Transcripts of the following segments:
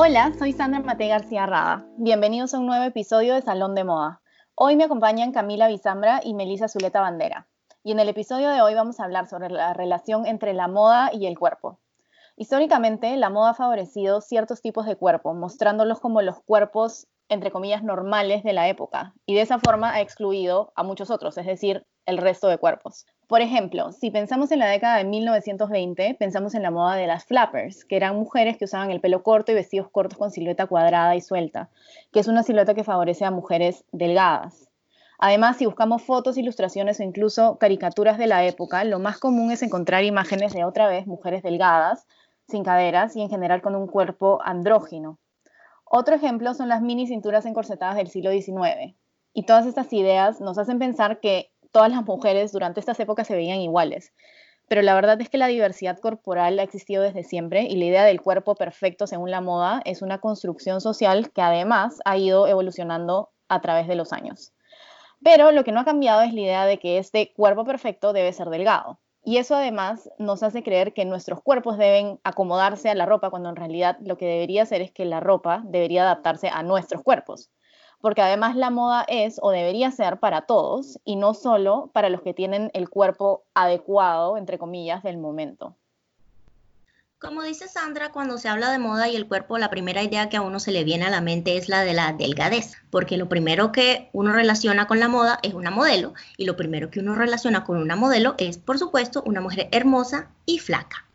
Hola, soy Sandra Mate García Rada. Bienvenidos a un nuevo episodio de Salón de Moda. Hoy me acompañan Camila Bizambra y Melisa Zuleta Bandera. Y en el episodio de hoy vamos a hablar sobre la relación entre la moda y el cuerpo. Históricamente, la moda ha favorecido ciertos tipos de cuerpo, mostrándolos como los cuerpos, entre comillas, normales de la época, y de esa forma ha excluido a muchos otros, es decir, el resto de cuerpos. Por ejemplo, si pensamos en la década de 1920, pensamos en la moda de las flappers, que eran mujeres que usaban el pelo corto y vestidos cortos con silueta cuadrada y suelta, que es una silueta que favorece a mujeres delgadas. Además, si buscamos fotos, ilustraciones o incluso caricaturas de la época, lo más común es encontrar imágenes de otra vez mujeres delgadas, sin caderas y en general con un cuerpo andrógino. Otro ejemplo son las mini cinturas encorsetadas del siglo XIX. Y todas estas ideas nos hacen pensar que todas las mujeres durante estas épocas se veían iguales. Pero la verdad es que la diversidad corporal ha existido desde siempre y la idea del cuerpo perfecto según la moda es una construcción social que además ha ido evolucionando a través de los años. Pero lo que no ha cambiado es la idea de que este cuerpo perfecto debe ser delgado. Y eso además nos hace creer que nuestros cuerpos deben acomodarse a la ropa cuando en realidad lo que debería hacer es que la ropa debería adaptarse a nuestros cuerpos porque además la moda es o debería ser para todos y no solo para los que tienen el cuerpo adecuado, entre comillas, del momento. Como dice Sandra, cuando se habla de moda y el cuerpo, la primera idea que a uno se le viene a la mente es la de la delgadez, porque lo primero que uno relaciona con la moda es una modelo y lo primero que uno relaciona con una modelo es, por supuesto, una mujer hermosa y flaca.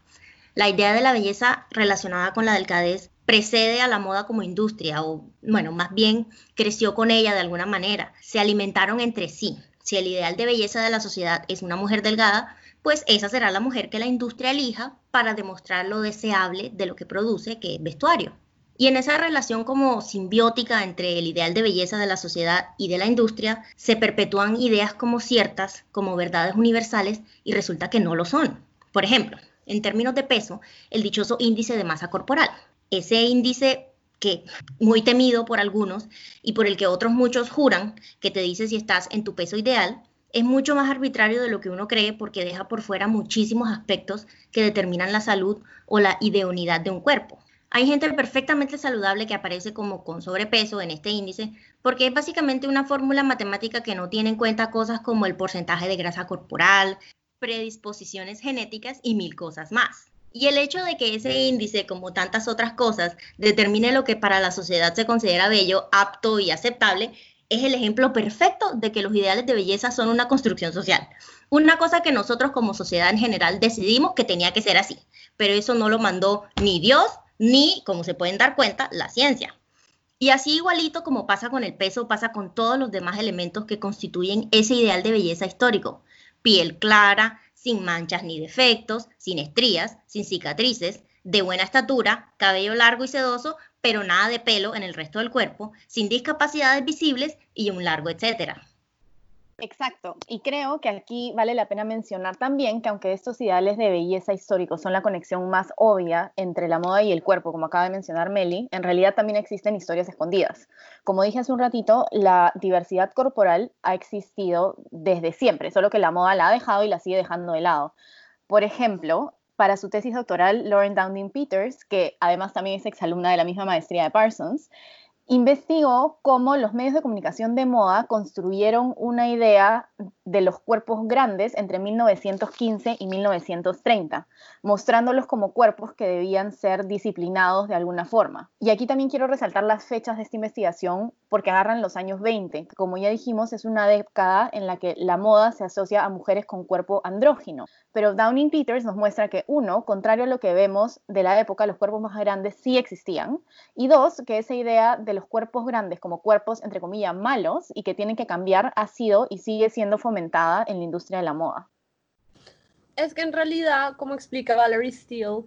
La idea de la belleza relacionada con la delgadez precede a la moda como industria, o bueno, más bien creció con ella de alguna manera. Se alimentaron entre sí. Si el ideal de belleza de la sociedad es una mujer delgada, pues esa será la mujer que la industria elija para demostrar lo deseable de lo que produce, que es vestuario. Y en esa relación como simbiótica entre el ideal de belleza de la sociedad y de la industria, se perpetúan ideas como ciertas, como verdades universales, y resulta que no lo son. Por ejemplo, en términos de peso, el dichoso índice de masa corporal ese índice que muy temido por algunos y por el que otros muchos juran que te dice si estás en tu peso ideal, es mucho más arbitrario de lo que uno cree porque deja por fuera muchísimos aspectos que determinan la salud o la ideonidad de un cuerpo. Hay gente perfectamente saludable que aparece como con sobrepeso en este índice porque es básicamente una fórmula matemática que no tiene en cuenta cosas como el porcentaje de grasa corporal, predisposiciones genéticas y mil cosas más. Y el hecho de que ese índice, como tantas otras cosas, determine lo que para la sociedad se considera bello, apto y aceptable, es el ejemplo perfecto de que los ideales de belleza son una construcción social. Una cosa que nosotros como sociedad en general decidimos que tenía que ser así, pero eso no lo mandó ni Dios ni, como se pueden dar cuenta, la ciencia. Y así igualito como pasa con el peso, pasa con todos los demás elementos que constituyen ese ideal de belleza histórico. Piel clara, sin manchas ni defectos, sin estrías, sin cicatrices, de buena estatura, cabello largo y sedoso, pero nada de pelo en el resto del cuerpo, sin discapacidades visibles y un largo etcétera. Exacto, y creo que aquí vale la pena mencionar también que aunque estos ideales de belleza históricos son la conexión más obvia entre la moda y el cuerpo, como acaba de mencionar Meli, en realidad también existen historias escondidas. Como dije hace un ratito, la diversidad corporal ha existido desde siempre, solo que la moda la ha dejado y la sigue dejando de lado. Por ejemplo, para su tesis doctoral, Lauren Downing Peters, que además también es exalumna de la misma maestría de Parsons, investigó cómo los medios de comunicación de moda construyeron una idea de los cuerpos grandes entre 1915 y 1930, mostrándolos como cuerpos que debían ser disciplinados de alguna forma. Y aquí también quiero resaltar las fechas de esta investigación porque agarran los años 20, que como ya dijimos es una década en la que la moda se asocia a mujeres con cuerpo andrógino. Pero Downing Peters nos muestra que uno, contrario a lo que vemos de la época, los cuerpos más grandes sí existían, y dos, que esa idea de los cuerpos grandes como cuerpos entre comillas malos y que tienen que cambiar ha sido y sigue siendo fomentada en la industria de la moda. Es que en realidad, como explica Valerie Steele,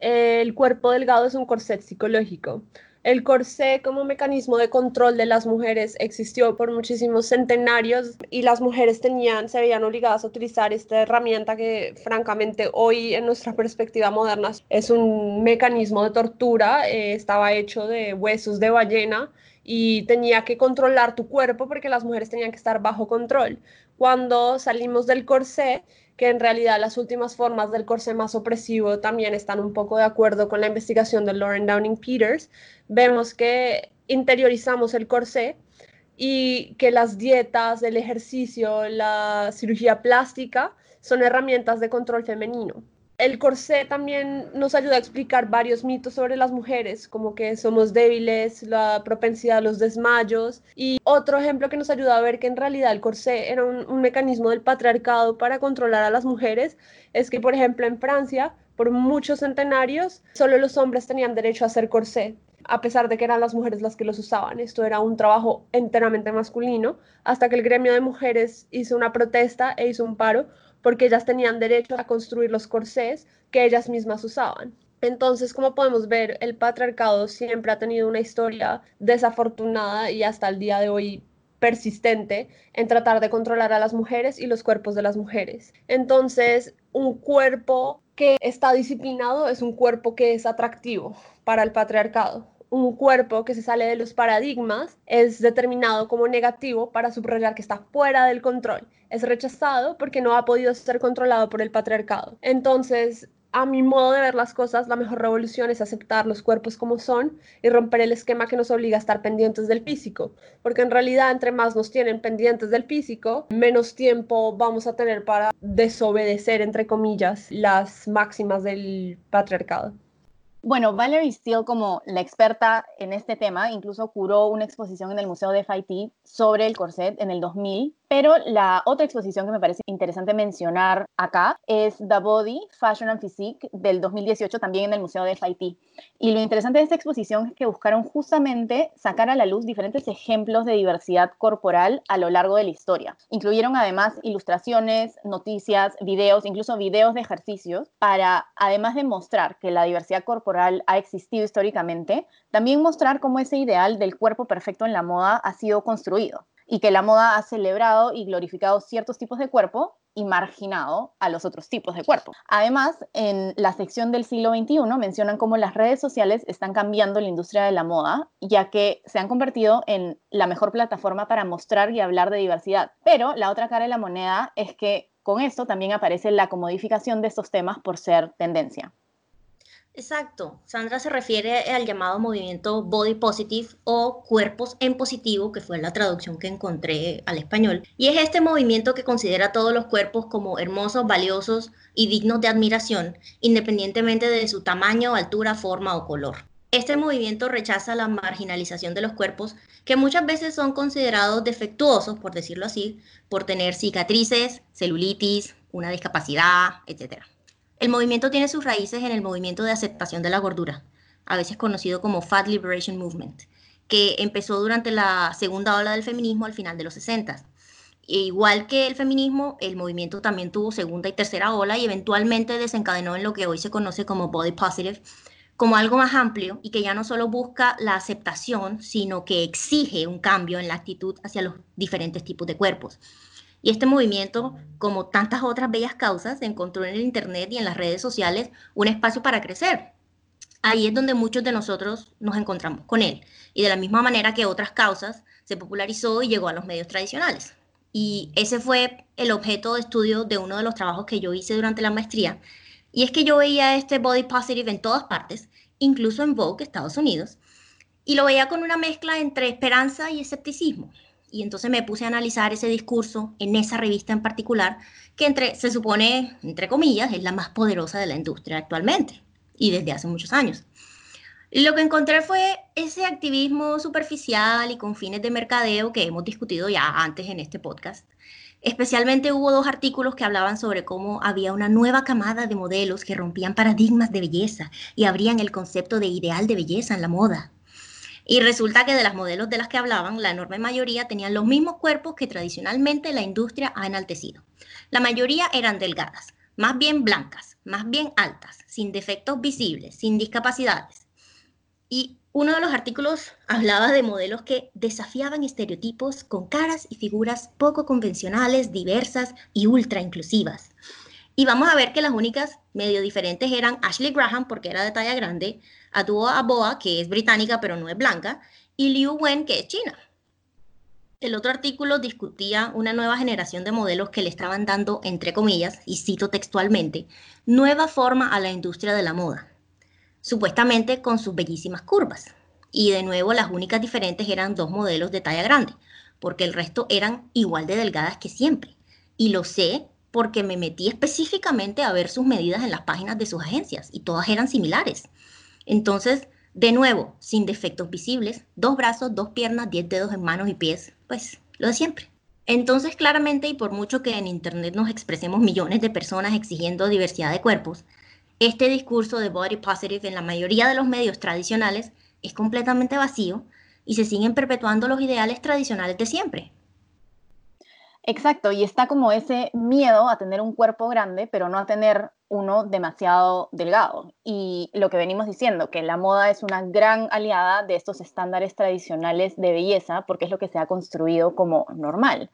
el cuerpo delgado es un corset psicológico. El corsé como mecanismo de control de las mujeres existió por muchísimos centenarios y las mujeres tenían, se veían obligadas a utilizar esta herramienta que francamente hoy en nuestra perspectiva moderna es un mecanismo de tortura, eh, estaba hecho de huesos de ballena y tenía que controlar tu cuerpo porque las mujeres tenían que estar bajo control. Cuando salimos del corsé, que en realidad las últimas formas del corsé más opresivo también están un poco de acuerdo con la investigación de Lauren Downing Peters, vemos que interiorizamos el corsé y que las dietas, el ejercicio, la cirugía plástica son herramientas de control femenino. El corsé también nos ayuda a explicar varios mitos sobre las mujeres, como que somos débiles, la propensidad a los desmayos. Y otro ejemplo que nos ayuda a ver que en realidad el corsé era un, un mecanismo del patriarcado para controlar a las mujeres es que, por ejemplo, en Francia, por muchos centenarios, solo los hombres tenían derecho a hacer corsé a pesar de que eran las mujeres las que los usaban. Esto era un trabajo enteramente masculino, hasta que el gremio de mujeres hizo una protesta e hizo un paro porque ellas tenían derecho a construir los corsés que ellas mismas usaban. Entonces, como podemos ver, el patriarcado siempre ha tenido una historia desafortunada y hasta el día de hoy persistente en tratar de controlar a las mujeres y los cuerpos de las mujeres. Entonces, un cuerpo que está disciplinado es un cuerpo que es atractivo para el patriarcado un cuerpo que se sale de los paradigmas es determinado como negativo para subrayar que está fuera del control. Es rechazado porque no ha podido ser controlado por el patriarcado. Entonces, a mi modo de ver las cosas, la mejor revolución es aceptar los cuerpos como son y romper el esquema que nos obliga a estar pendientes del físico. Porque en realidad, entre más nos tienen pendientes del físico, menos tiempo vamos a tener para desobedecer, entre comillas, las máximas del patriarcado. Bueno, Valerie Steele, como la experta en este tema, incluso curó una exposición en el Museo de FIT sobre el corset en el 2000 pero la otra exposición que me parece interesante mencionar acá es The Body, Fashion and Physique del 2018 también en el Museo de FIT. Y lo interesante de esta exposición es que buscaron justamente sacar a la luz diferentes ejemplos de diversidad corporal a lo largo de la historia. Incluyeron además ilustraciones, noticias, videos, incluso videos de ejercicios para, además de mostrar que la diversidad corporal ha existido históricamente, también mostrar cómo ese ideal del cuerpo perfecto en la moda ha sido construido y que la moda ha celebrado y glorificado ciertos tipos de cuerpo y marginado a los otros tipos de cuerpo. Además, en la sección del siglo XXI mencionan cómo las redes sociales están cambiando la industria de la moda, ya que se han convertido en la mejor plataforma para mostrar y hablar de diversidad. Pero la otra cara de la moneda es que con esto también aparece la comodificación de estos temas por ser tendencia. Exacto. Sandra se refiere al llamado movimiento body positive o cuerpos en positivo, que fue la traducción que encontré al español. Y es este movimiento que considera todos los cuerpos como hermosos, valiosos y dignos de admiración, independientemente de su tamaño, altura, forma o color. Este movimiento rechaza la marginalización de los cuerpos que muchas veces son considerados defectuosos, por decirlo así, por tener cicatrices, celulitis, una discapacidad, etc. El movimiento tiene sus raíces en el movimiento de aceptación de la gordura, a veces conocido como Fat Liberation Movement, que empezó durante la segunda ola del feminismo al final de los 60. E igual que el feminismo, el movimiento también tuvo segunda y tercera ola y eventualmente desencadenó en lo que hoy se conoce como body positive, como algo más amplio y que ya no solo busca la aceptación, sino que exige un cambio en la actitud hacia los diferentes tipos de cuerpos. Y este movimiento, como tantas otras bellas causas, encontró en el Internet y en las redes sociales un espacio para crecer. Ahí es donde muchos de nosotros nos encontramos con él. Y de la misma manera que otras causas, se popularizó y llegó a los medios tradicionales. Y ese fue el objeto de estudio de uno de los trabajos que yo hice durante la maestría. Y es que yo veía este body positive en todas partes, incluso en Vogue, Estados Unidos, y lo veía con una mezcla entre esperanza y escepticismo y entonces me puse a analizar ese discurso en esa revista en particular, que entre, se supone, entre comillas, es la más poderosa de la industria actualmente y desde hace muchos años. Lo que encontré fue ese activismo superficial y con fines de mercadeo que hemos discutido ya antes en este podcast. Especialmente hubo dos artículos que hablaban sobre cómo había una nueva camada de modelos que rompían paradigmas de belleza y abrían el concepto de ideal de belleza en la moda. Y resulta que de las modelos de las que hablaban, la enorme mayoría tenían los mismos cuerpos que tradicionalmente la industria ha enaltecido. La mayoría eran delgadas, más bien blancas, más bien altas, sin defectos visibles, sin discapacidades. Y Uno de los artículos hablaba de modelos que desafiaban estereotipos con caras y figuras poco convencionales, diversas y ultra inclusivas. Y vamos a ver que las únicas medio diferentes eran Ashley Graham, porque era de talla grande, Adua Aboa, que es británica pero no es blanca, y Liu Wen, que es china. El otro artículo discutía una nueva generación de modelos que le estaban dando, entre comillas, y cito textualmente, nueva forma a la industria de la moda supuestamente con sus bellísimas curvas. Y de nuevo las únicas diferentes eran dos modelos de talla grande, porque el resto eran igual de delgadas que siempre. Y lo sé porque me metí específicamente a ver sus medidas en las páginas de sus agencias y todas eran similares. Entonces, de nuevo, sin defectos visibles, dos brazos, dos piernas, diez dedos en manos y pies, pues lo de siempre. Entonces, claramente, y por mucho que en Internet nos expresemos millones de personas exigiendo diversidad de cuerpos, este discurso de body positive en la mayoría de los medios tradicionales es completamente vacío y se siguen perpetuando los ideales tradicionales de siempre. Exacto, y está como ese miedo a tener un cuerpo grande, pero no a tener uno demasiado delgado. Y lo que venimos diciendo, que la moda es una gran aliada de estos estándares tradicionales de belleza, porque es lo que se ha construido como normal.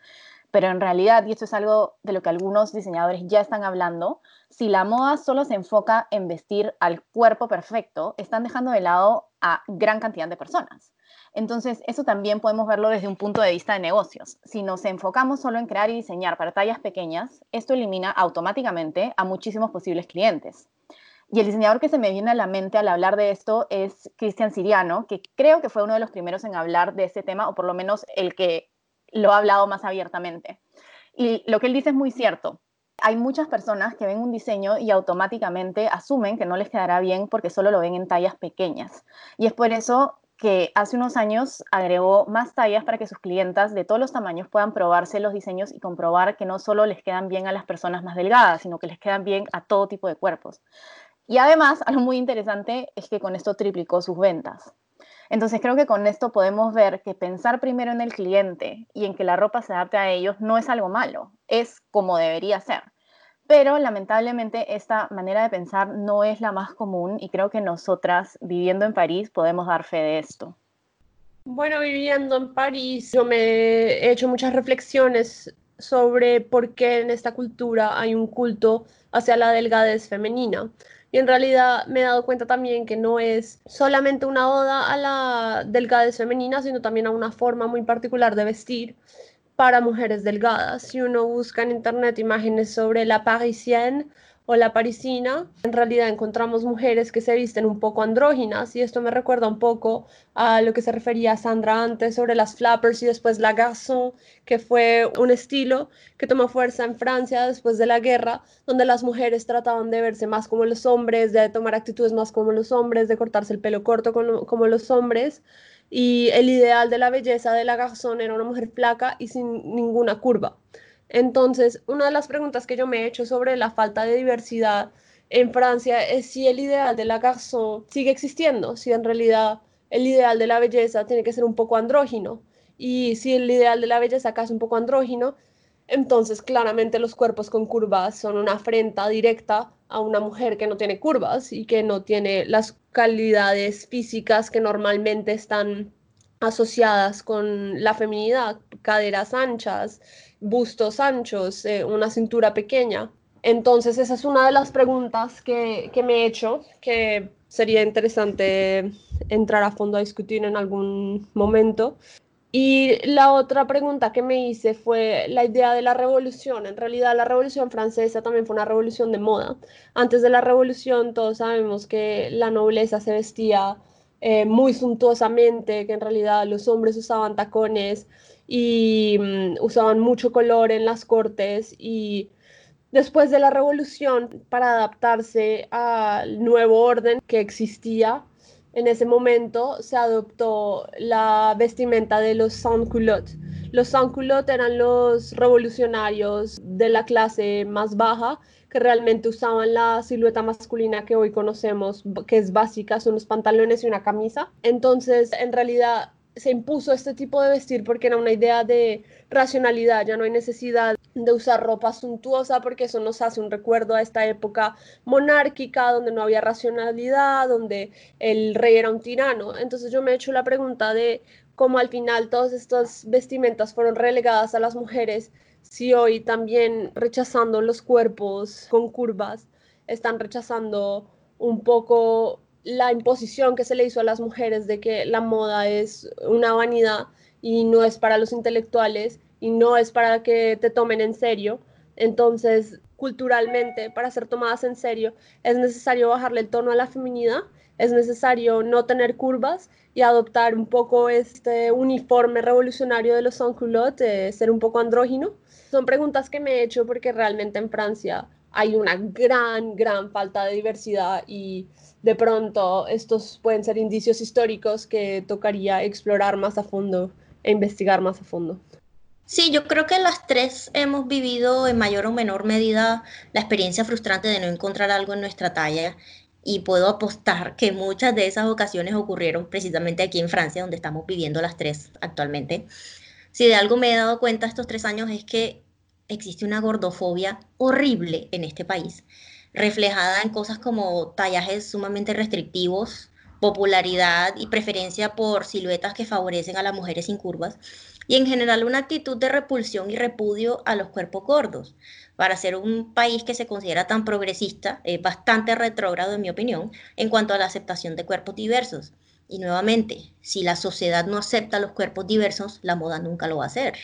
Pero en realidad, y esto es algo de lo que algunos diseñadores ya están hablando, si la moda solo se enfoca en vestir al cuerpo perfecto, están dejando de lado a gran cantidad de personas. Entonces, eso también podemos verlo desde un punto de vista de negocios. Si nos enfocamos solo en crear y diseñar para tallas pequeñas, esto elimina automáticamente a muchísimos posibles clientes. Y el diseñador que se me viene a la mente al hablar de esto es Cristian Siriano, que creo que fue uno de los primeros en hablar de este tema, o por lo menos el que lo ha hablado más abiertamente. Y lo que él dice es muy cierto hay muchas personas que ven un diseño y automáticamente asumen que no les quedará bien porque solo lo ven en tallas pequeñas. Y es por eso que hace unos años agregó más tallas para que sus clientas de todos los tamaños puedan probarse los diseños y comprobar que no solo les quedan bien a las personas más delgadas, sino que les quedan bien a todo tipo de cuerpos. Y además, algo muy interesante es que con esto triplicó sus ventas. Entonces creo que con esto podemos ver que pensar primero en el cliente y en que la ropa se adapte a ellos no es algo malo, es como debería ser. Pero lamentablemente esta manera de pensar no es la más común y creo que nosotras viviendo en París podemos dar fe de esto. Bueno, viviendo en París, yo me he hecho muchas reflexiones sobre por qué en esta cultura hay un culto hacia la delgadez femenina. Y en realidad me he dado cuenta también que no es solamente una oda a la delgadez femenina, sino también a una forma muy particular de vestir para mujeres delgadas. Si uno busca en internet imágenes sobre la parisienne o la parisina, en realidad encontramos mujeres que se visten un poco andróginas y esto me recuerda un poco a lo que se refería Sandra antes sobre las flappers y después la garçon, que fue un estilo que tomó fuerza en Francia después de la guerra, donde las mujeres trataban de verse más como los hombres, de tomar actitudes más como los hombres, de cortarse el pelo corto como los hombres y el ideal de la belleza de la garzón era una mujer flaca y sin ninguna curva. Entonces, una de las preguntas que yo me he hecho sobre la falta de diversidad en Francia es si el ideal de la garzón sigue existiendo, si en realidad el ideal de la belleza tiene que ser un poco andrógino. Y si el ideal de la belleza acá es un poco andrógino, entonces claramente los cuerpos con curvas son una afrenta directa a una mujer que no tiene curvas y que no tiene las calidades físicas que normalmente están asociadas con la feminidad, caderas anchas, bustos anchos, eh, una cintura pequeña. Entonces esa es una de las preguntas que, que me he hecho, que sería interesante entrar a fondo a discutir en algún momento. Y la otra pregunta que me hice fue la idea de la revolución. En realidad la revolución francesa también fue una revolución de moda. Antes de la revolución todos sabemos que la nobleza se vestía eh, muy suntuosamente, que en realidad los hombres usaban tacones y mm, usaban mucho color en las cortes y después de la revolución para adaptarse al nuevo orden que existía en ese momento se adoptó la vestimenta de los sans-culottes. Los sans-culottes eran los revolucionarios de la clase más baja que realmente usaban la silueta masculina que hoy conocemos, que es básica, son los pantalones y una camisa. Entonces, en realidad se impuso este tipo de vestir porque era una idea de racionalidad, ya no hay necesidad de usar ropa suntuosa porque eso nos hace un recuerdo a esta época monárquica donde no había racionalidad, donde el rey era un tirano. Entonces yo me he hecho la pregunta de cómo al final todas estas vestimentas fueron relegadas a las mujeres, si hoy también rechazando los cuerpos con curvas, están rechazando un poco la imposición que se le hizo a las mujeres de que la moda es una vanidad y no es para los intelectuales y no es para que te tomen en serio. Entonces, culturalmente, para ser tomadas en serio, es necesario bajarle el tono a la feminidad, es necesario no tener curvas y adoptar un poco este uniforme revolucionario de los sans-culottes, ser un poco andrógino. Son preguntas que me he hecho porque realmente en Francia hay una gran, gran falta de diversidad y de pronto estos pueden ser indicios históricos que tocaría explorar más a fondo e investigar más a fondo. Sí, yo creo que las tres hemos vivido en mayor o menor medida la experiencia frustrante de no encontrar algo en nuestra talla y puedo apostar que muchas de esas ocasiones ocurrieron precisamente aquí en Francia, donde estamos viviendo las tres actualmente. Si de algo me he dado cuenta estos tres años es que existe una gordofobia horrible en este país, reflejada en cosas como tallajes sumamente restrictivos, popularidad y preferencia por siluetas que favorecen a las mujeres sin curvas y en general una actitud de repulsión y repudio a los cuerpos gordos. Para ser un país que se considera tan progresista, es bastante retrógrado en mi opinión en cuanto a la aceptación de cuerpos diversos. Y nuevamente, si la sociedad no acepta los cuerpos diversos, la moda nunca lo va a hacer.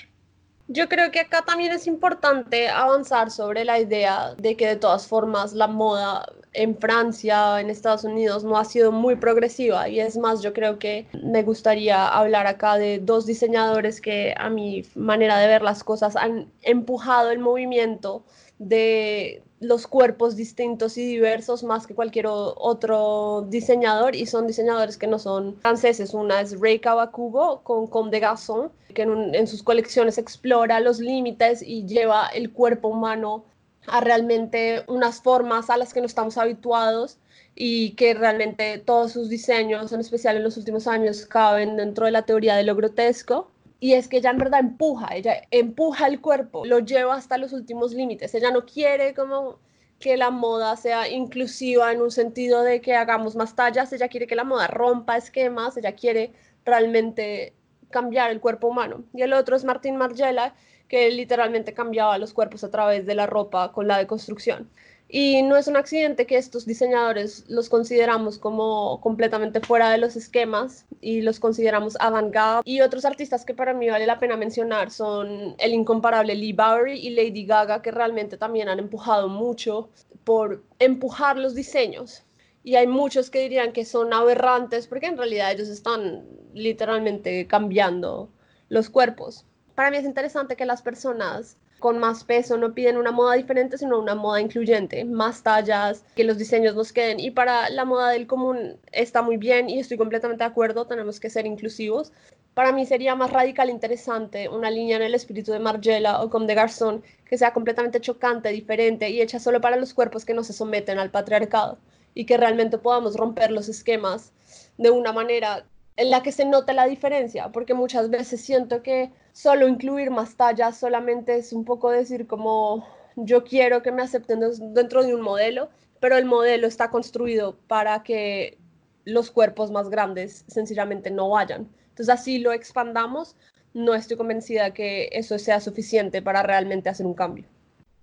Yo creo que acá también es importante avanzar sobre la idea de que de todas formas la moda en Francia, en Estados Unidos, no ha sido muy progresiva. Y es más, yo creo que me gustaría hablar acá de dos diseñadores que a mi manera de ver las cosas han empujado el movimiento de los cuerpos distintos y diversos más que cualquier otro diseñador y son diseñadores que no son franceses. Una es Rei Kawakubo con Comme des Garçons, que en, en sus colecciones explora los límites y lleva el cuerpo humano a realmente unas formas a las que no estamos habituados y que realmente todos sus diseños, en especial en los últimos años, caben dentro de la teoría de lo grotesco y es que ella en verdad empuja, ella empuja el cuerpo, lo lleva hasta los últimos límites. Ella no quiere como que la moda sea inclusiva en un sentido de que hagamos más tallas, ella quiere que la moda rompa esquemas, ella quiere realmente cambiar el cuerpo humano. Y el otro es Martín Margiela, que literalmente cambiaba los cuerpos a través de la ropa con la deconstrucción. Y no es un accidente que estos diseñadores los consideramos como completamente fuera de los esquemas y los consideramos avant-garde. Y otros artistas que para mí vale la pena mencionar son el incomparable Lee Bowery y Lady Gaga, que realmente también han empujado mucho por empujar los diseños. Y hay muchos que dirían que son aberrantes porque en realidad ellos están literalmente cambiando los cuerpos. Para mí es interesante que las personas con más peso no piden una moda diferente, sino una moda incluyente, más tallas, que los diseños nos queden. Y para la moda del común está muy bien y estoy completamente de acuerdo, tenemos que ser inclusivos. Para mí sería más radical e interesante una línea en el espíritu de Margiela o como de Garzón que sea completamente chocante, diferente y hecha solo para los cuerpos que no se someten al patriarcado y que realmente podamos romper los esquemas de una manera en la que se nota la diferencia, porque muchas veces siento que solo incluir más tallas solamente es un poco decir como yo quiero que me acepten dentro de un modelo, pero el modelo está construido para que los cuerpos más grandes sencillamente no vayan. Entonces así lo expandamos, no estoy convencida que eso sea suficiente para realmente hacer un cambio.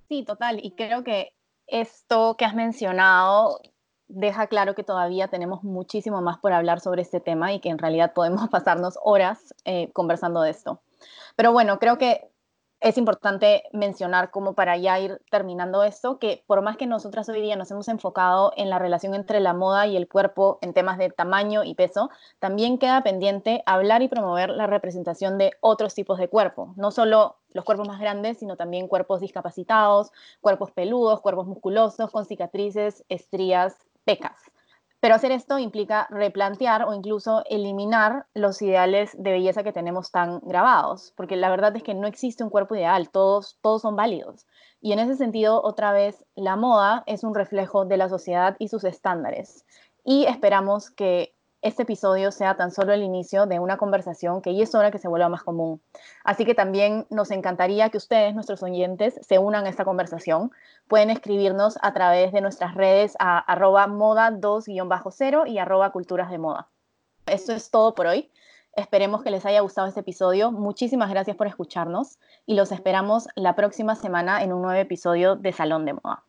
Sí, total, y creo que esto que has mencionado deja claro que todavía tenemos muchísimo más por hablar sobre este tema y que en realidad podemos pasarnos horas eh, conversando de esto. Pero bueno, creo que es importante mencionar como para ya ir terminando esto, que por más que nosotras hoy día nos hemos enfocado en la relación entre la moda y el cuerpo en temas de tamaño y peso, también queda pendiente hablar y promover la representación de otros tipos de cuerpo, no solo los cuerpos más grandes, sino también cuerpos discapacitados, cuerpos peludos, cuerpos musculosos, con cicatrices, estrías, pecas. Pero hacer esto implica replantear o incluso eliminar los ideales de belleza que tenemos tan grabados, porque la verdad es que no existe un cuerpo ideal, todos, todos son válidos. Y en ese sentido, otra vez, la moda es un reflejo de la sociedad y sus estándares. Y esperamos que este episodio sea tan solo el inicio de una conversación que ya es hora que se vuelva más común. Así que también nos encantaría que ustedes, nuestros oyentes, se unan a esta conversación. Pueden escribirnos a través de nuestras redes a arroba moda 2-0 y arroba culturas de moda. Esto es todo por hoy. Esperemos que les haya gustado este episodio. Muchísimas gracias por escucharnos y los esperamos la próxima semana en un nuevo episodio de Salón de Moda.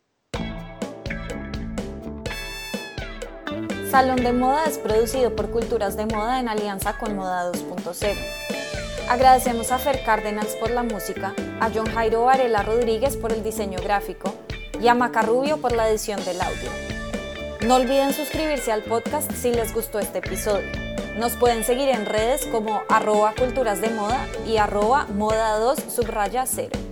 Salón de Moda es producido por Culturas de Moda en alianza con Moda 2.0. Agradecemos a Fer Cárdenas por la música, a John Jairo Varela Rodríguez por el diseño gráfico y a Maca Rubio por la edición del audio. No olviden suscribirse al podcast si les gustó este episodio. Nos pueden seguir en redes como arroba culturas de moda y arroba moda 2 subraya 0.